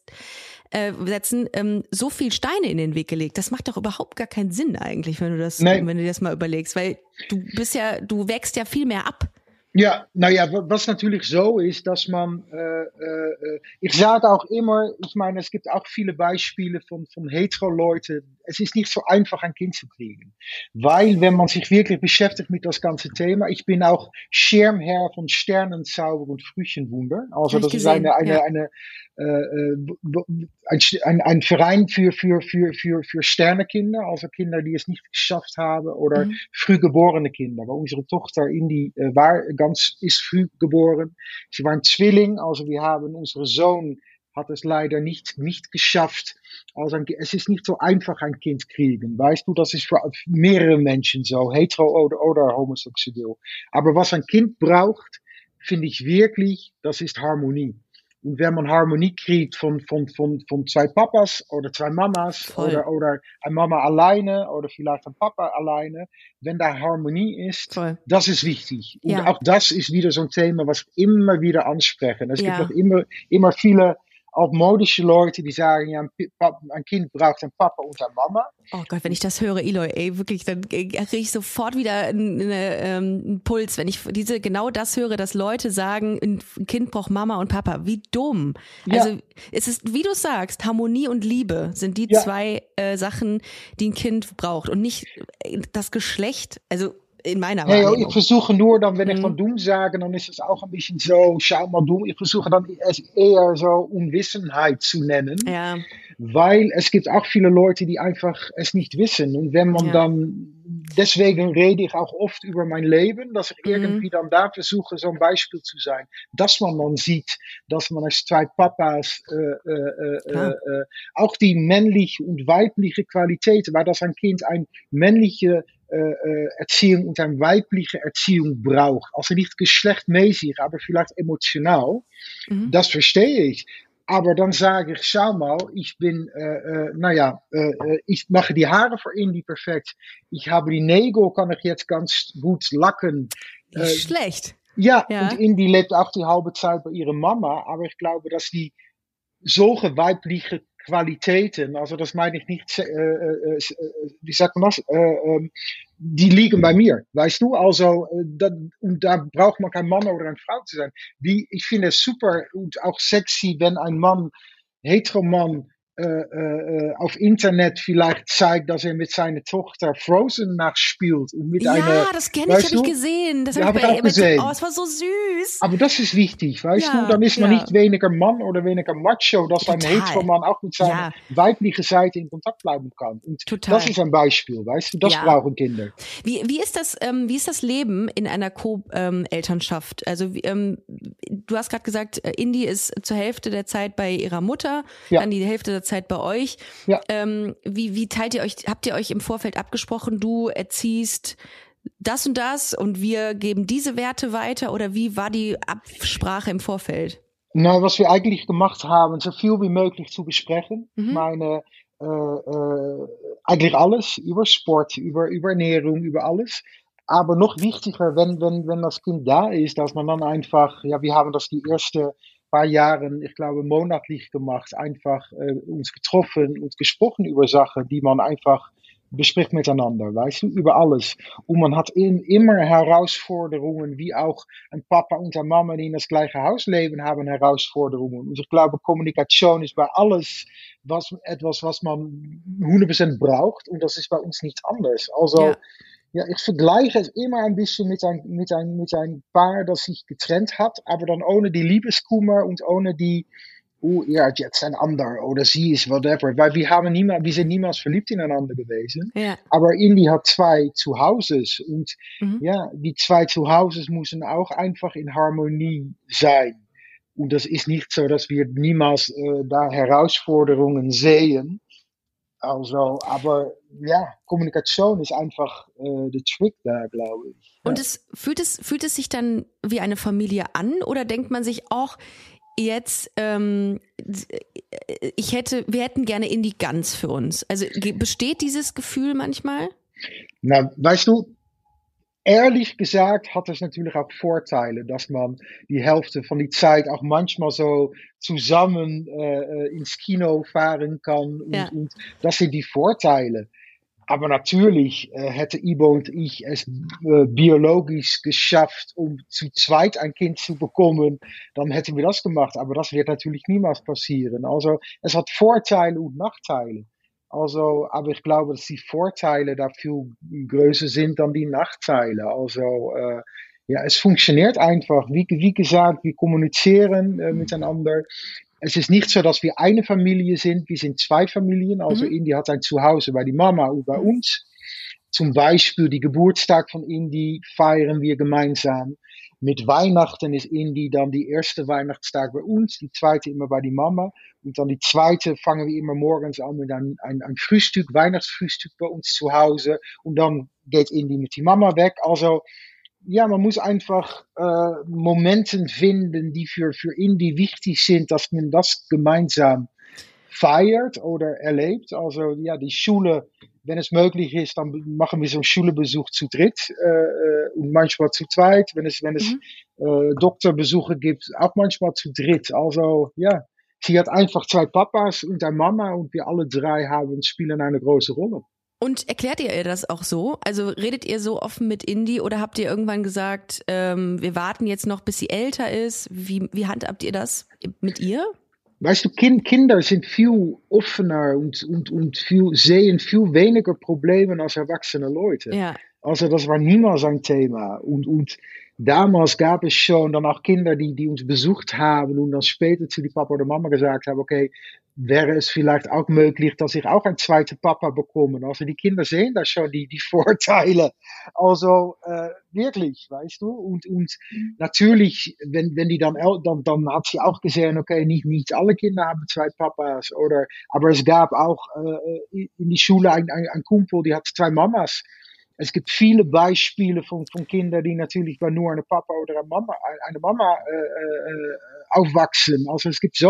äh, setzen, ähm, so viel Steine in den Weg gelegt. Das macht doch überhaupt gar keinen Sinn eigentlich, wenn du das, Nee. wenn du dir das mal überlegst, weil du bist ja, du wächst ja viel mehr ab. Ja, nou ja, wa- was natürlich so ist, dass man, äh, äh, äh, ich sage auch immer, ich meine, es gibt auch viele Beispiele von, von hetero Leute, es ist nicht so einfach, ein Kind zu kriegen. Weil, wenn man sich wirklich beschäftigt mit das ganze Thema, ich bin auch Schirmherr von Sternenzauber und Frühchenwunder. Also, das ist eine, eine, ja. eine, äh, äh ein, ein, ein Verein für, für, für, für, für Sternekinder, also Kinder, die es nicht geschafft haben, oder mhm. frühgeborene Kinder. Weil unsere Tochter Indy äh, war ganz, ist früh geboren. Sie war ein Zwilling, also wir haben unsere Sohn hat es leider nicht, nicht geschafft. Also es ist nicht so einfach ein Kind kriegen. Weißt du, das ist für mehrere Menschen so, hetero oder, oder homosexuell. Aber was ein Kind braucht, finde ich wirklich, das ist Harmonie. Und wenn man Harmonie kriegt von, von, von, von zwei Papas oder zwei Mamas oder, oder eine Mama alleine oder vielleicht ein Papa alleine, wenn da Harmonie ist, Voll. das ist wichtig. Und ja. auch das ist wieder so ein Thema, was immer wieder ansprechen. Es ja. gibt auch immer, immer viele auch modische Leute, die sagen, ja, ein Kind braucht einen Papa und eine Mama. Oh Gott, wenn ich das höre, Eloy, ey, wirklich, dann kriege ich sofort wieder einen, ähm, einen, Puls, wenn ich diese genau das höre, dass Leute sagen, ein Kind braucht Mama und Papa. Wie dumm. Ja. Also es ist, wie du sagst, Harmonie und Liebe sind die ja. zwei äh, Sachen, die ein Kind braucht und nicht das Geschlecht. Also in Wahrnehmung. Nee, ich versuche nur dann, wenn ich mhm. van Doom sage, dann ist es auch ein bisschen so, schau mal Doom. Ich versuche dann es eher so Unwissenheit zu nennen. Ja. Weil es gibt auch viele Leute, die einfach es nicht wissen. Und wenn man ja. dann, deswegen rede ich auch oft über mein Leben, dass ich mhm. irgendwie dann da versuche, so ein Beispiel zu sein. Dass man dann sieht, dass man als zwei Papas äh, äh, äh, äh, auch die männliche und weibliche Qualität, weil das ein Kind ein männliche äh, äh, Erziehung und eine weibliche Erziehung braucht. Also nicht geschlechtmäßig, aber vielleicht emotional. Mhm. Das verstehe ich. Aber dann sage ich, schau mal, ich bin, äh, äh, naja, äh, äh, ich mache die Haare für Indy perfekt. Ich habe die Nägel, kann ich jetzt ganz gut lacken. Äh, schlecht. Ja, ja, und Indy lebt auch die halbe Zeit bei ihrer Mama, aber ich glaube, dass die solche weibliche Qualitäten, also das meine ich nicht, wie man die liegen bei mir, weißt du? Also, da braucht man kein Mann oder eine Frau zu sein. Die, ich finde super und auch sexy, wenn ein Mann, hetero Mann, äh, auf Internet vielleicht zeigt, dass er mit seiner Tochter Frozen nachspielt. Und mit ja, einer, das kenne ich, habe ich gesehen. Das ja, habe ich auch gesehen. Oh, es war so süß. Aber das ist wichtig, weißt ja, du? Dann ist man ja. nicht weniger Mann oder weniger Macho, dass Total. ein Hetero-Mann auch mit seiner weiblichen Seite in Kontakt bleiben kann. Und Total. das ist ein Beispiel, weißt du? Das brauchen Kinder. Wie, wie, ist das, ähm, wie ist das Leben in einer Co-Elternschaft? Ähm, also ähm, du hast gerade gesagt, äh, Indy ist zur Hälfte der Zeit bei ihrer Mutter, dann die Hälfte der Zeit bei euch. Ja. Ähm, wie, wie teilt ihr euch, habt ihr euch im Vorfeld abgesprochen, du erziehst das und das und wir geben diese Werte weiter oder wie war die Absprache im Vorfeld? Na, was wir eigentlich gemacht haben, so viel wie möglich zu besprechen. Mhm. Meine, äh, äh, eigentlich alles über Sport, über, über Ernährung, über alles. Aber noch wichtiger, wenn, wenn, wenn das Kind da ist, dass man dann einfach, ja, wir haben das die erste paar Jahren, ich glaube, monatlich gemacht, einfach äh, uns getroffen und gesprochen über Sachen, die man einfach bespricht miteinander, weißt du, über alles. Und man hat in, immer Herausforderungen, wie auch ein Papa und eine Mama, die in das gleiche Haus leben, haben Herausforderungen. Und ich glaube, Kommunikation ist bei alles was, etwas, was man 100% braucht und das ist bei uns nicht anders. Also. Ja, ich vergleiche es immer ein bisschen mit ein, mit ein, mit ein Paar, das sich getrennt hat, aber dann ohne die Liebeskummer und ohne die, oh ja, jetzt ein ander oder sie ist whatever. Weil wir haben niemals, wir sind niemals verliebt ineinander gewesen. Ja. Aber Indy hat zwei Zuhauses und mhm. ja, die zwei Zuhauses müssen auch einfach in Harmonie sein. Und das ist nicht so, dass wir niemals äh, da Herausforderungen sehen. Also, aber ja, Kommunikation ist einfach äh, der Trick da, glaube ich. Und es fühlt es fühlt es sich dann wie eine Familie an oder denkt man sich auch jetzt ähm, ich hätte wir hätten gerne Indie ganz für uns. Also besteht dieses Gefühl manchmal? Na, weißt du, ehrlich gesagt hat es natürlich auch Vorteile, dass man die Hälfte von die Zeit auch manchmal so zusammen äh, ins Kino fahren kann. Und, ja. und das sind die Vorteile. Aber natürlich äh, hätte Ibo und ich es äh, biologisch geschafft, um zu zweit ein Kind zu bekommen, dann hätten wir das gemacht. Aber das wird natürlich niemals passieren. Also es hat Vorteile und Nachteile. Also, aber ich glaube, dass die Vorteile da viel größer sind dann die Nachteile. Also, äh, ja, es funktioniert einfach. Wie, wie gesagt, wir kommunizieren miteinander. Es ist nicht so, dass wir eine Familie sind. Wir sind zwei Familien. Also, mhm. Indy hat ein Zuhause bei die Mama und bei uns. Zum Beispiel die Geburtstag von Indy feiern wir gemeinsam. Mit Weihnachten ist Indy dann die erste Weihnachtstag bei uns, die zweite immer bei die Mama. Und dann die zweite fangen wir immer morgens an mit ein, ein, ein Frühstück, Weihnachtsfrühstück bei uns zu Hause. Und dann geht Indy mit die Mama weg. Also, ja, man muss einfach äh, Momenten finden, die für, für Indy wichtig sind, dass man das gemeinsam feiert oder erlebt. Also ja, die Schule wenn es möglich ist, dann machen wir so einen Schulbesuch zu dritt äh, äh, und manchmal zu zweit. Wenn es, wenn es mhm. äh, Doktorbesuche gibt, auch manchmal zu dritt. Also ja, sie hat einfach zwei Papas und eine Mama und wir alle drei haben spielen eine große Rolle. Und erklärt ihr ihr das auch so? Also redet ihr so offen mit Indie oder habt ihr irgendwann gesagt, ähm, wir warten jetzt noch, bis sie älter ist? Wie, wie handhabt ihr das mit ihr? weißt du, kind, Kinder sind viel offener und, und, und viel, sehen viel weniger Probleme als erwachsene Leute. Ja. Also das war niemals ein Thema. Und, und damals gab es schon dann auch Kinder, die, die uns besucht haben und dann später zu die Papa oder Mama gesagt haben, okay, wäre es vielleicht auch möglich, dass ich auch einen zweiten Papa bekomme. Also die Kinder sehen da schon die, die Vorteile. Also äh, wirklich, weißt du. Und, und natürlich, wenn, wenn die dann, dann, dann hat sie auch gesehen, okay, nicht, nicht alle Kinder haben zwei Papas. Oder, aber es gab auch äh, in die Schule ein, ein, ein Kumpel, die hat zwei Mamas. Es gibt viele Beispiele von, von Kindern, die natürlich bei nur eine Papa oder eine Mama, eine Mama äh, äh, aufwachsen. Also es gibt so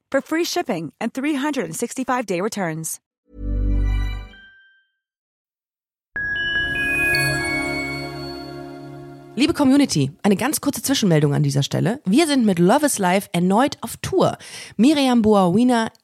for free shipping and 365-day returns. Liebe Community, eine ganz kurze Zwischenmeldung an dieser Stelle. Wir sind mit Love is Life erneut auf Tour. Miriam Boawina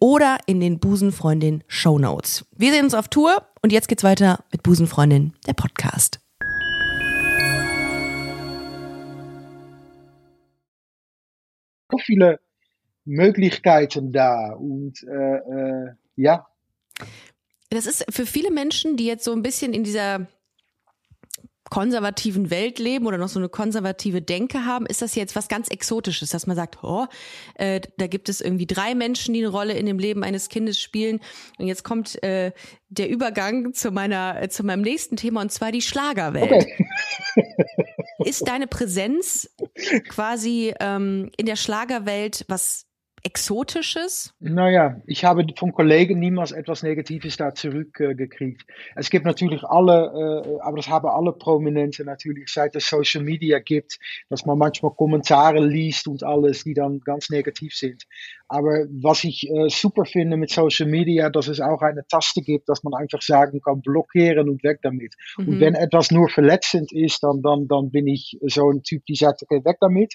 oder in den Busenfreundin Show Notes. Wir sehen uns auf Tour und jetzt geht's weiter mit Busenfreundin, der Podcast. So viele Möglichkeiten da und äh, äh, ja. Das ist für viele Menschen, die jetzt so ein bisschen in dieser konservativen Welt leben oder noch so eine konservative Denke haben, ist das jetzt was ganz Exotisches, dass man sagt, oh, äh, da gibt es irgendwie drei Menschen, die eine Rolle in dem Leben eines Kindes spielen. Und jetzt kommt äh, der Übergang zu meiner, äh, zu meinem nächsten Thema und zwar die Schlagerwelt. Okay. ist deine Präsenz quasi ähm, in der Schlagerwelt was Exotisches? Naja, ich habe von Kollegen niemals etwas Negatives da zurückgekriegt. Es gibt natürlich alle, äh, aber das haben alle Prominenten natürlich, seit es Social Media gibt, dass man manchmal Kommentare liest und alles, die dann ganz negativ sind. Aber was ich äh, super finde mit Social Media, dass es auch eine Taste gibt, dass man einfach sagen kann, blockieren und weg damit. Mhm. Und wenn etwas nur verletzend ist, dann, dann, dann bin ich so ein Typ, die sagt, okay, weg damit.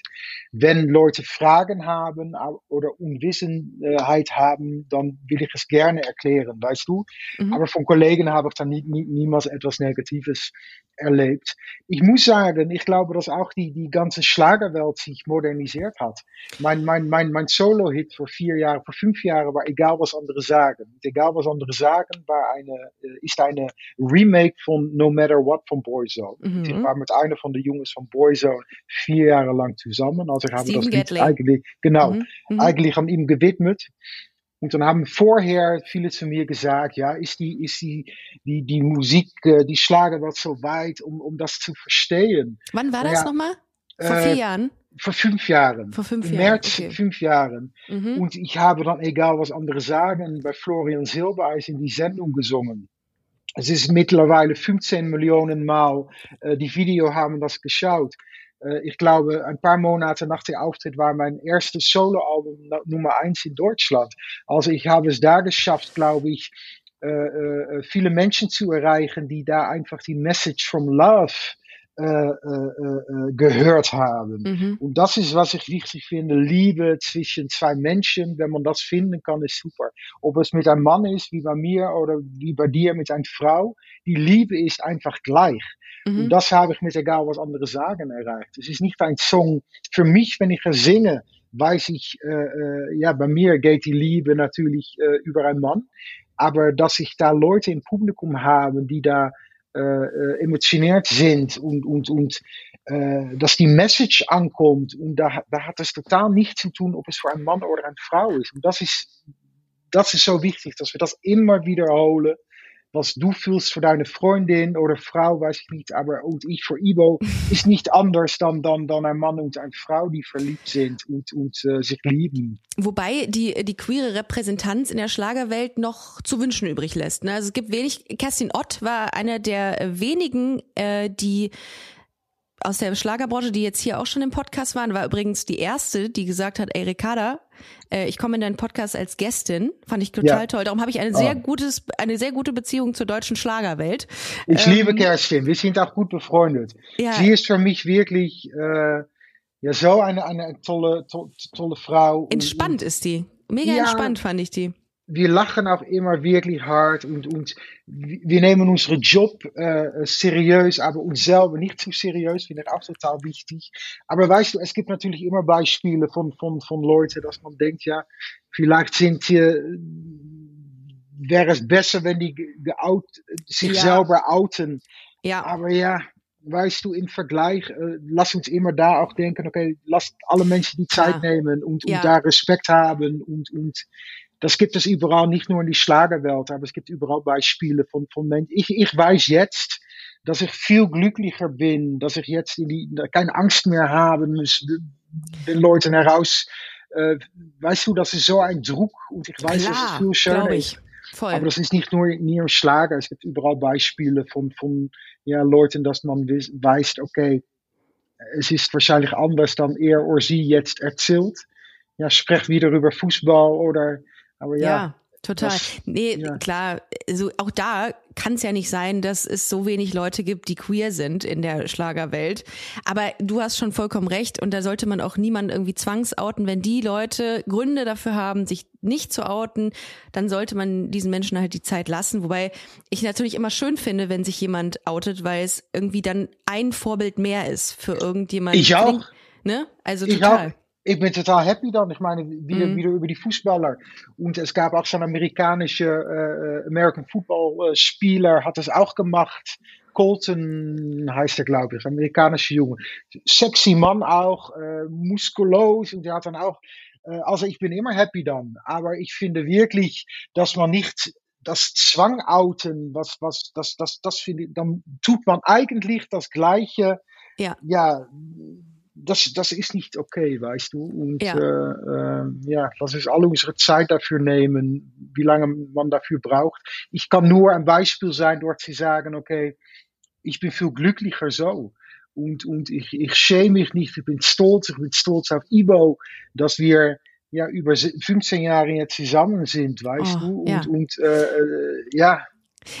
Wenn Leute Fragen haben oder Unwissenheit haben, dann will ich es gerne erklären, weißt du. Mhm. Aber von Kollegen habe ich dann nie, nie, niemals etwas Negatives erlebt. Ich muss sagen, ich glaube, dass auch die, die ganze Schlagerwelt sich modernisiert hat. Mein, mein, mein, mein Solo-Hit vor vier Jahren, vor fünf Jahren war Egal was andere sagen. Und Egal was andere sagen war eine, äh, ist eine Remake von No Matter What von Boyzone. Mhm. Ich war mit einer von den Jungs von Boyzone vier Jahre lang zusammen. Also ich habe das Lied eigentlich, genau, mhm. Mhm. eigentlich an ihm gewidmet. Und dann haben vorher viele zu mir gesagt, ja, ist die, ist die, die, die Musik, äh, die Schlager das so weit, um, um das zu verstehen? Wann war das ja, nochmal? Vor vier äh, Jahren? Vor fünf Jahren. Vor fünf Im Jahren. März okay. fünf Jahren. Mhm. Und ich habe dann, egal was andere sagen, bei Florian Silbereis in die Sendung gesungen. Es ist mittlerweile 15 Millionen Mal, äh, die Video haben das geschaut. Ich glaube, ein paar Monate nach dem Auftritt war mein erstes Soloalbum Nummer eins in Deutschland. Also ich habe es da geschafft, glaube ich, äh, äh, viele Menschen zu erreichen, die da einfach die Message from Love äh, äh, äh, gehört haben. Mhm. Und das ist, was ich wichtig finde. Liebe zwischen zwei Menschen, wenn man das finden kann, ist super. Ob es mit einem Mann ist, wie bei mir, oder wie bei dir mit einer Frau. Die Liebe ist einfach gleich. Mhm. Und das habe ich mit egal was andere sagen erreicht. Es ist nicht ein Song für mich, wenn ich singe, weiß ich, äh, äh, ja, bei mir geht die Liebe natürlich über einen Mann. Aber dass ich da Leute im Publikum habe, die da emotioniert sind und, und, und äh, dass die Message ankommt. Und da, da hat es total nichts zu tun, ob es für einen Mann oder eine Frau ist. Und das ist, das ist so wichtig, dass wir das immer wiederholen. Was du fühlst für deine Freundin oder Frau, weiß ich nicht, aber und ich für Ibo ist nicht anders dann, dann, dann ein Mann und eine Frau, die verliebt sind und, und äh, sich lieben. Wobei die, die queere Repräsentanz in der Schlagerwelt noch zu wünschen übrig lässt. Ne? Also es gibt wenig, Kerstin Ott war einer der wenigen, äh, die aus der Schlagerbranche, die jetzt hier auch schon im Podcast waren, war übrigens die erste, die gesagt hat, ey Ricarda, äh, ich komme in deinen Podcast als Gästin, fand ich total Ja. toll. Darum habe ich eine sehr gutes, eine sehr gute Beziehung zur deutschen Schlagerwelt. Ich Ähm, liebe Kerstin, wir sind auch gut befreundet. Ja. Sie ist für mich wirklich äh, ja, so eine, eine tolle, to, tolle Frau. Und- Entspannt ist die. Mega Ja. entspannt fand ich die. Wir lachen auch immer wirklich hart und, und wir nehmen unseren Job äh, seriös, aber uns selber nicht zu seriös, finde ich auch total wichtig. Aber weißt du, es gibt natürlich immer Beispiele von, von, von Leuten, dass man denkt, ja, vielleicht sind hier, wäre es besser, wenn die ge- geout, sich Ja. selber outen. Ja. Aber ja, weißt du, im Vergleich, äh, lass uns immer da auch denken, okay, lass alle Menschen die Zeit Klar. nehmen und, und Ja. da Respekt haben und, und das gibt es überall, nicht nur in die Schlagerwelt, aber es gibt überall Beispiele von, von Menschen. Ich, ich weiß jetzt, dass ich viel glücklicher bin, dass ich jetzt in die, keine Angst mehr haben muss, den Leuten heraus, äh, weißt du, das ist so ein Druck und ich weiß, dass es Klar, viel schöner ist. Voll. Aber das ist nicht nur, nur Schlager, es gibt überall Beispiele von, von ja, Leuten, dass man weiß, okay, es ist wahrscheinlich anders dann er oder sie jetzt erzählt. Ja, sprecht wieder über Fußball oder, aber ja. Ja, total. das- nee, ja. klar, also auch da kann es ja nicht sein, dass es so wenig Leute gibt, die queer sind in der Schlagerwelt. Aber du hast schon vollkommen recht und da sollte man auch niemanden irgendwie zwangsouten. Wenn die Leute Gründe dafür haben, sich nicht zu outen, dann sollte man diesen Menschen halt die Zeit lassen. Wobei ich natürlich immer schön finde, wenn sich jemand outet, weil es irgendwie dann ein Vorbild mehr ist für irgendjemanden. Ich auch. Ne? Also Ich total. Ich bin total happy dann. Ich meine, wieder, Mhm. wieder über die Fußballer. Und es gab auch so einen amerikanischen äh, American Football äh, Spieler, hat es auch gemacht. Colton heißt er, glaube ich, amerikanische Junge. Sexy Mann auch, äh, muskulos und der hat dann auch, äh, also ich bin immer happy dann. Aber ich finde wirklich, dass man nicht das Zwang outen, was, was, das, das, das finde ich, dann tut man eigentlich das Gleiche Ja. ja, das, das ist nicht okay, weißt du. Und Ja. äh, äh, ja, lass uns alle unsere Zeit dafür nehmen, wie lange man dafür braucht. Ich kann nur ein Beispiel sein, dort zu sagen, okay, ich bin viel glücklicher so. Und, und ich, ich schäme mich nicht, ich bin stolz, ich bin stolz auf Ibo, dass wir ja über 15 Jahre jetzt zusammen sind, weißt Oh, du. Und, ja. und äh, äh, ja,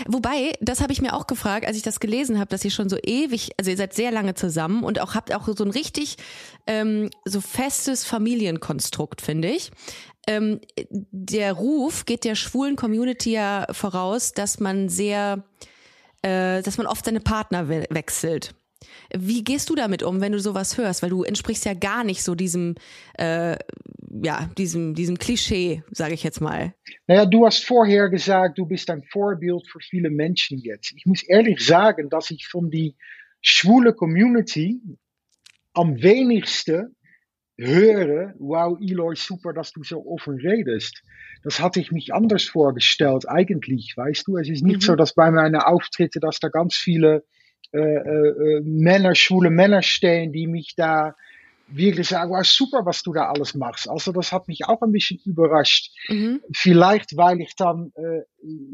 Wobei, das habe ich mir auch gefragt, als ich das gelesen habe, dass ihr schon so ewig, also ihr seid sehr lange zusammen und auch habt auch so ein richtig ähm, so festes Familienkonstrukt, finde ich. Ähm, der Ruf geht der schwulen Community ja voraus, dass man sehr, äh, dass man oft seine Partner we wechselt. Wie gehst du damit um, wenn du sowas hörst? Weil du entsprichst ja gar nicht so diesem, äh, ja, diesem, diesem Klischee, sage ich jetzt mal. Naja, du hast vorher gesagt, du bist ein Vorbild für viele Menschen jetzt. Ich muss ehrlich sagen, dass ich von die schwule Community am wenigsten höre, wow, Eloy, super, dass du so offen redest. Das hatte ich mich anders vorgestellt, eigentlich, weißt du. Es ist nicht Mhm. so, dass bei meinen Auftritten, dass da ganz viele äh, äh, äh, Männer, schwule Männer stehen, die mich da wirklich sagen, wow, super, was du da alles machst. Also das hat mich auch ein bisschen überrascht. Mhm. Vielleicht, weil ich dann, äh,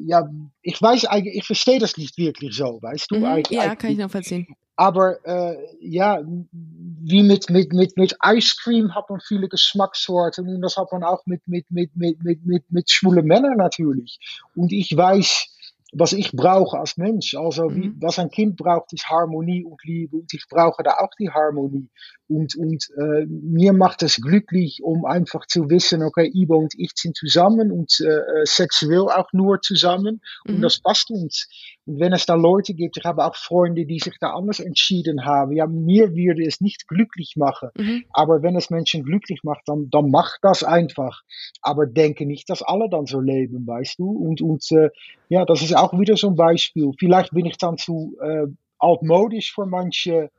ja, ich weiß eigentlich, ich verstehe das nicht wirklich so, weißt du. Mhm. Eig- Ja, kann ich nachvollziehen. Aber äh, ja, wie mit, mit, mit, mit Ice Cream hat man viele Geschmackssorten und das hat man auch mit, mit, mit, mit, mit, mit, mit schwule Männern natürlich. Und ich weiß, was ich brauche als Mensch. Also wie, Mhm. was ein Kind braucht, ist Harmonie und Liebe und ich brauche da auch die Harmonie. Und, und äh, mir macht es glücklich, um einfach zu wissen, okay, Ibo und ich sind zusammen und äh, äh, sexuell auch nur zusammen und Mhm. das passt uns. Und wenn es da Leute gibt, ich habe auch Freunde, die sich da anders entschieden haben, ja, mir würde es nicht glücklich machen. Mhm. Aber wenn es Menschen glücklich macht, dann, dann macht das einfach. Aber denke nicht, dass alle dann so leben, weißt du? Und, und äh, ja, das ist auch wieder so ein Beispiel. Vielleicht bin ich dann zu äh, altmodisch für manche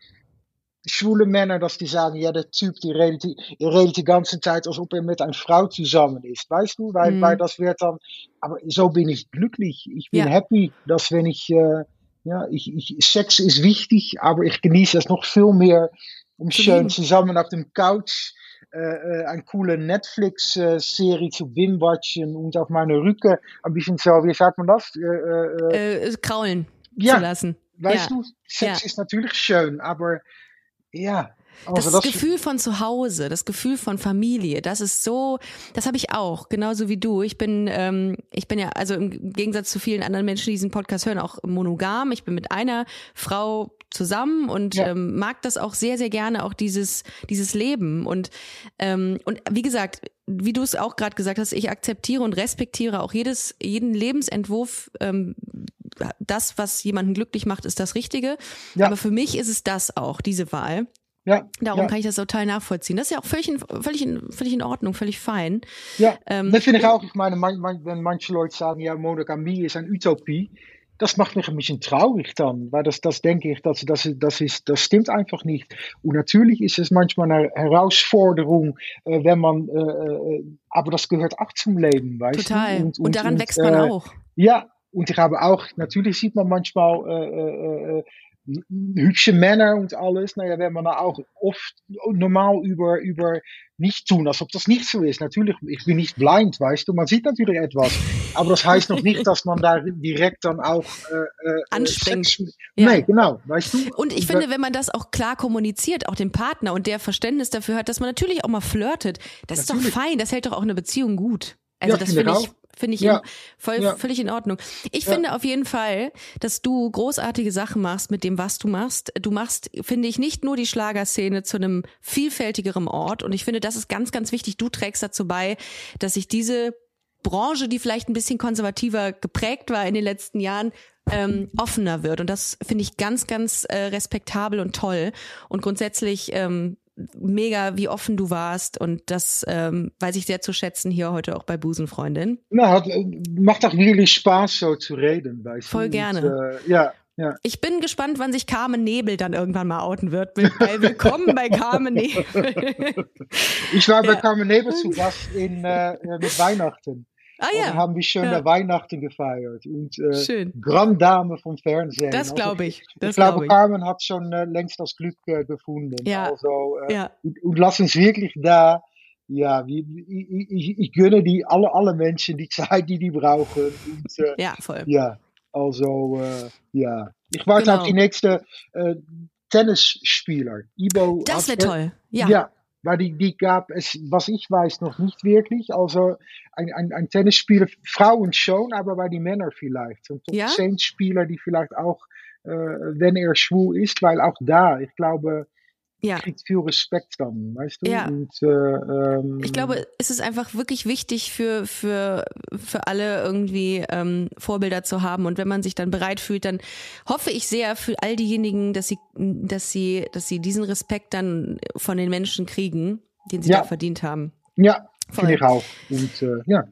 schwule Männer, dass die sagen, ja, der Typ, die redet, die, redet die ganze Zeit, als ob er mit einer Frau zusammen ist, weißt du? Weil, Mhm. weil das wird dann, aber so bin ich glücklich. Ich bin Ja. happy, dass wenn ich, äh, ja, ich, ich, Sex ist wichtig, aber ich genieße es noch viel mehr, um schön zusammen auf dem Couch äh, äh, eine coole Netflix-Serie zu binge-watchen und auf meine Rücken ein bisschen so, wie sagt man das? Äh, äh, äh, Äh, kraulen Ja. zu lassen. weißt ja. du, Sex Ja. ist natürlich schön, aber ja. Das, Also Gefühl von zu Hause, das Gefühl von Familie, das ist so, das habe ich auch, genauso wie du. Ich bin, ähm, ich bin ja, also im Gegensatz zu vielen anderen Menschen, die diesen Podcast hören, auch monogam. Ich bin mit einer Frau zusammen und Ja. ähm, mag das auch sehr, sehr gerne, auch dieses, dieses Leben. Und, ähm, und wie gesagt, wie du es auch gerade gesagt hast, ich akzeptiere und respektiere auch jedes, jeden Lebensentwurf. Ähm, das, was jemanden glücklich macht, ist das Richtige. Ja. Aber für mich ist es das auch, diese Wahl. Ja, Darum ja, kann ich das total nachvollziehen. Das ist ja auch völlig in, völlig in, völlig in Ordnung, völlig fein. ja. Ähm, das finde ich auch. Ich meine, man, man, wenn manche Leute sagen, ja, Monogamie ist eine Utopie, das macht mich ein bisschen traurig dann, weil das, das denke ich, das, das, das, ist, das stimmt einfach nicht. Und natürlich ist es manchmal eine Herausforderung, äh, wenn man, äh, äh, aber das gehört auch zum Leben, weißt Total. du? Und, daran wächst man äh, auch. Ja, und ich habe auch, natürlich sieht man manchmal äh, äh, äh, hübsche Männer und alles. Naja, wenn man da auch oft normal über, über nicht tun, als ob das nicht so ist. Natürlich, ich bin nicht blind, weißt du, man sieht natürlich etwas. Aber das heißt noch nicht, dass man da direkt dann auch äh, äh, Anspringt. Sex, Ja. Nee, genau, weißt du. Und ich finde, wenn man das auch klar kommuniziert, auch dem Partner und der Verständnis dafür hat, dass man natürlich auch mal flirtet, das ist doch Natürlich. fein, das hält doch auch eine Beziehung gut. Also Ja, das finde ich, finde ich Ja. voll, Ja. völlig in Ordnung. Ich Ja. finde auf jeden Fall, dass du großartige Sachen machst mit dem, was du machst. Du machst, finde ich, nicht nur die Schlagerszene zu einem vielfältigeren Ort. Und ich finde, das ist ganz, ganz wichtig. Du trägst dazu bei, dass sich diese Branche, die vielleicht ein bisschen konservativer geprägt war in den letzten Jahren, ähm, offener wird. Und das finde ich ganz, ganz äh, respektabel und toll. Und grundsätzlich ähm, mega, wie offen du warst. Und das ähm, weiß ich sehr zu schätzen hier heute auch bei Busenfreundin. Na, hat, äh, macht auch wirklich Spaß, so zu reden, weißt Voll du. gerne. Und, äh, ja, ja. Ich bin gespannt, wann sich Carmen Nebel dann irgendwann mal outen wird. Willkommen bei Carmen Nebel. Ich war bei Ja. Carmen Nebel zu Gast in, äh, mit Weihnachten. Ah Und ja, haben wir schön Ja. Weihnachten gefeiert. Und äh, schön. Grand Dame vom Fernsehen. Das Also, glaube ich. Das ich glaube, ich. Carmen hat schon äh, längst das Glück äh, gefunden. Ja. Also, äh, Ja, und, und lass uns wirklich da, ja, wie, ich, ich, ich gönne die alle, alle Menschen die Zeit, die die brauchen. Und, äh, ja, voll. ja, also, äh, ja. Ich warte Genau. auf die nächste Tennisspieler. Ibo Das wäre toll. Ja. ja, weil die, die gab es, was ich weiß, noch nicht wirklich. Also ein, ein, ein Tennisspieler, Frauen schon, aber bei den Männern vielleicht. Ein Top Ja? 10 Spieler, die vielleicht auch, äh, wenn er schwul ist, weil auch da, ich glaube, Ja. kriegt viel Respekt dann, weißt du? Ja. Und, äh, ähm, Ich glaube, es ist einfach wirklich wichtig für, für, für alle irgendwie ähm, Vorbilder zu haben. Und wenn man sich dann bereit fühlt, dann hoffe ich sehr für all diejenigen, dass sie, dass sie, dass sie diesen Respekt dann von den Menschen kriegen, den sie Ja. da verdient haben. ja, finde ich auch. Und äh, ja,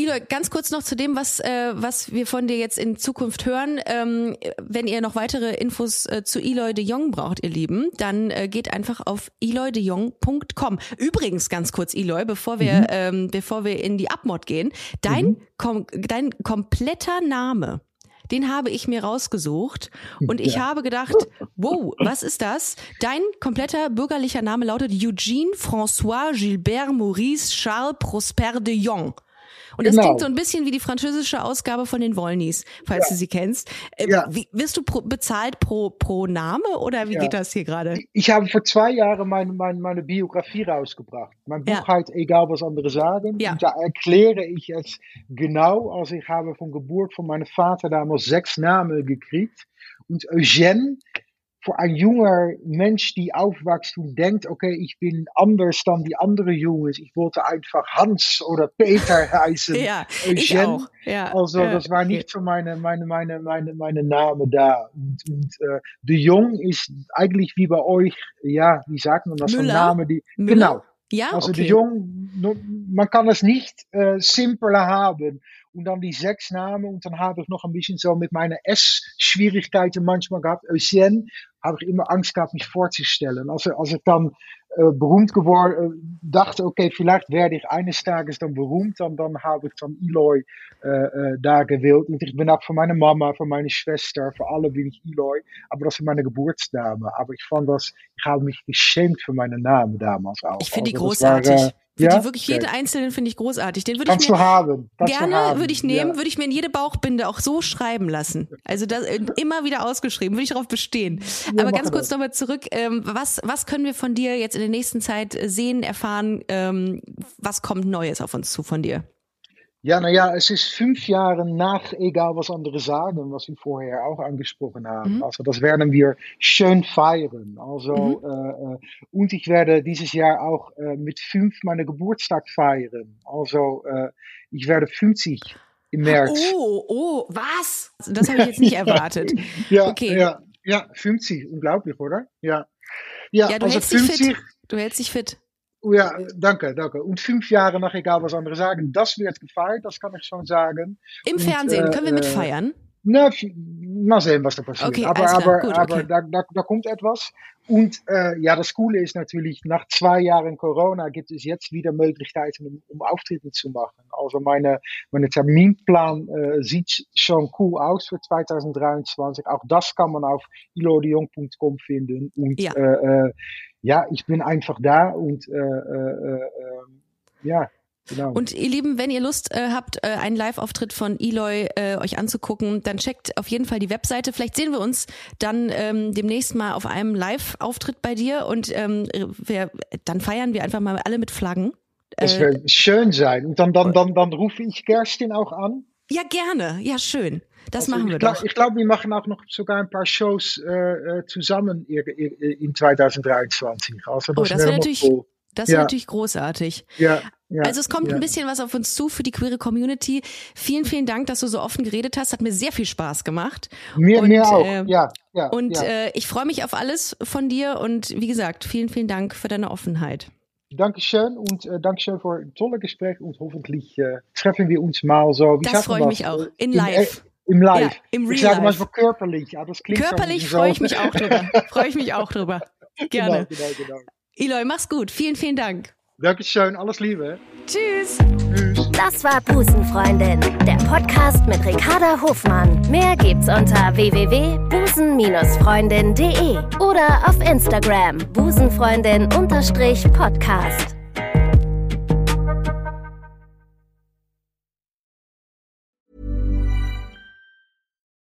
Eloy, ganz kurz noch zu dem, was, äh, was wir von dir jetzt in Zukunft hören. Ähm, wenn ihr noch weitere Infos äh, zu Eloy de Jong braucht, ihr Lieben, dann äh, geht einfach auf eloydejong.com. Übrigens, ganz kurz, Eloy, bevor wir, mhm. ähm, bevor wir in die Abmod gehen, dein, mhm. kom dein kompletter Name den habe ich mir rausgesucht und ich ja. habe gedacht, wow, was ist das? Dein kompletter bürgerlicher Name lautet Eugene François Gilbert Maurice Charles Prosper de Jong. Und das genau. klingt so ein bisschen wie die französische Ausgabe von den Wollnies, falls ja. du sie kennst. Äh, ja. wie, wirst du pro, bezahlt pro, pro Name oder wie ja. geht das hier gerade? Ich habe vor zwei Jahren meine, meine, meine Biografie rausgebracht. Mein Buch heißt Egal was andere sagen. Und da erkläre ich es genau. Also ich habe von Geburt von meinem Vater damals sechs Namen gekriegt. Und Eugène voor een junger Mensch, die aufwächst und denkt, okay, ich bin anders dan die andere Jungs. Ich wollte einfach Hans oder Peter heißen. ja, ich auch. Ja, also, das war nicht so meine, meine, meine, meine, meine Name da. Und, und äh, de Jong ist eigentlich wie bei euch, ja, wie sagt man das, Müller? Name, die, Müller? genau. Ja, also okay. de Jong, man kann es nicht äh, simpler haben. Und dann die sechs Namen und dann habe ich noch ein bisschen so mit meinen S-Schwierigkeiten manchmal gehabt. Eugène habe ich immer Angst gehabt, mich vorzustellen. Als, als ich dann berühmt geworden, äh, dachte, okay, vielleicht werde ich eines Tages dann berühmt, dann, dann habe ich dann Eloy äh, äh, da gewählt. Und ich bin auch für meine Mama, für meine Schwester, für alle bin ich Eloy. Aber das ist meine Geburtsname. Aber ich fand das, ich habe mich geschämt für meinen Namen damals auch. Ich finde die also großartig. War, äh, ja? Die wirklich jeden einzelnen finde ich großartig. Den würde ich mir haben. gerne würde ich nehmen, ja. würde ich mir in jede Bauchbinde auch so schreiben lassen. Also das äh, immer wieder ausgeschrieben, würde ich darauf bestehen. Ja, Aber ganz kurz nochmal zurück. Ähm, was was können wir von dir jetzt in der nächsten Zeit sehen, erfahren? Ähm, was kommt Neues auf uns zu von dir? Ja, naja, es ist fünf Jahre nach Egal was andere sagen, was wir vorher auch angesprochen haben. Mhm. Also das werden wir schön feiern. Also mhm. äh, und ich werde dieses Jahr auch äh, mit fünf meine Geburtstag feiern. Also äh, ich werde 50 im März. Oh, oh, was? Das habe ich jetzt nicht erwartet. ja, okay. ja, ja, 50, unglaublich, oder? Ja. Ja, ja du also hältst 50, dich fit. Du hältst dich fit. Oh ja, danke, danke. Und fünf Jahre nach egal was andere sagen, das wird gefeiert, das kann ich schon sagen. Im und, Fernsehen, äh, können wir mitfeiern? Na, mal sehen, was da passiert. Okay, aber aber, Gut, aber okay. da, da, da kommt etwas. Und äh, ja, das Coole ist natürlich, nach zwei Jahren Corona gibt es jetzt wieder Möglichkeiten, um, um Auftritte zu machen. Also meine, meine Terminplan äh, sieht schon cool aus für 2023. Auch das kann man auf ilodion.com finden. Und ja. Äh, äh, ja, ich bin einfach da und äh, äh, äh, ja. Genau. Und ihr Lieben, wenn ihr Lust äh, habt, äh, einen Live-Auftritt von Eloy äh, euch anzugucken, dann checkt auf jeden Fall die Webseite. Vielleicht sehen wir uns dann ähm, demnächst mal auf einem Live-Auftritt bei dir und ähm, wir, dann feiern wir einfach mal alle mit Flaggen. Das äh, wird schön sein. Und dann, dann, dann, dann rufe ich Kerstin auch an. Ja, gerne. Ja, schön. Das also machen wir glaub, doch. Ich glaube, wir machen auch noch sogar ein paar Shows äh, äh zusammen in 2023. Also das oh, das wäre natürlich, cool. das wär ja. natürlich großartig. Ja. Ja, also es kommt ja. ein bisschen was auf uns zu für die queere Community. Vielen, vielen Dank, dass du so offen geredet hast. Hat mir sehr viel Spaß gemacht. Mir, und, mir auch. Äh, ja, ja. Und ja. Äh, ich freue mich auf alles von dir und wie gesagt, vielen, vielen Dank für deine Offenheit. Dankeschön und äh, Dankeschön für ein tolles Gespräch und hoffentlich äh, treffen wir uns mal so. Wie das freue ich mich auch. In live. Im Live. Ja, Im Real ich sage manchmal körperlich. Ja, das klingt körperlich freue ich mich auch drüber. freue ich mich auch drüber. Gerne. Genau, genau, genau. Eloy, mach's gut. Vielen, vielen Dank. Dankeschön. Alles Liebe. Tschüss. Tschüss. Das war Busenfreundin, der Podcast mit Ricarda Hofmann. Mehr gibt's unter www.busen-freundin.de oder auf Instagram busenfreundin-podcast.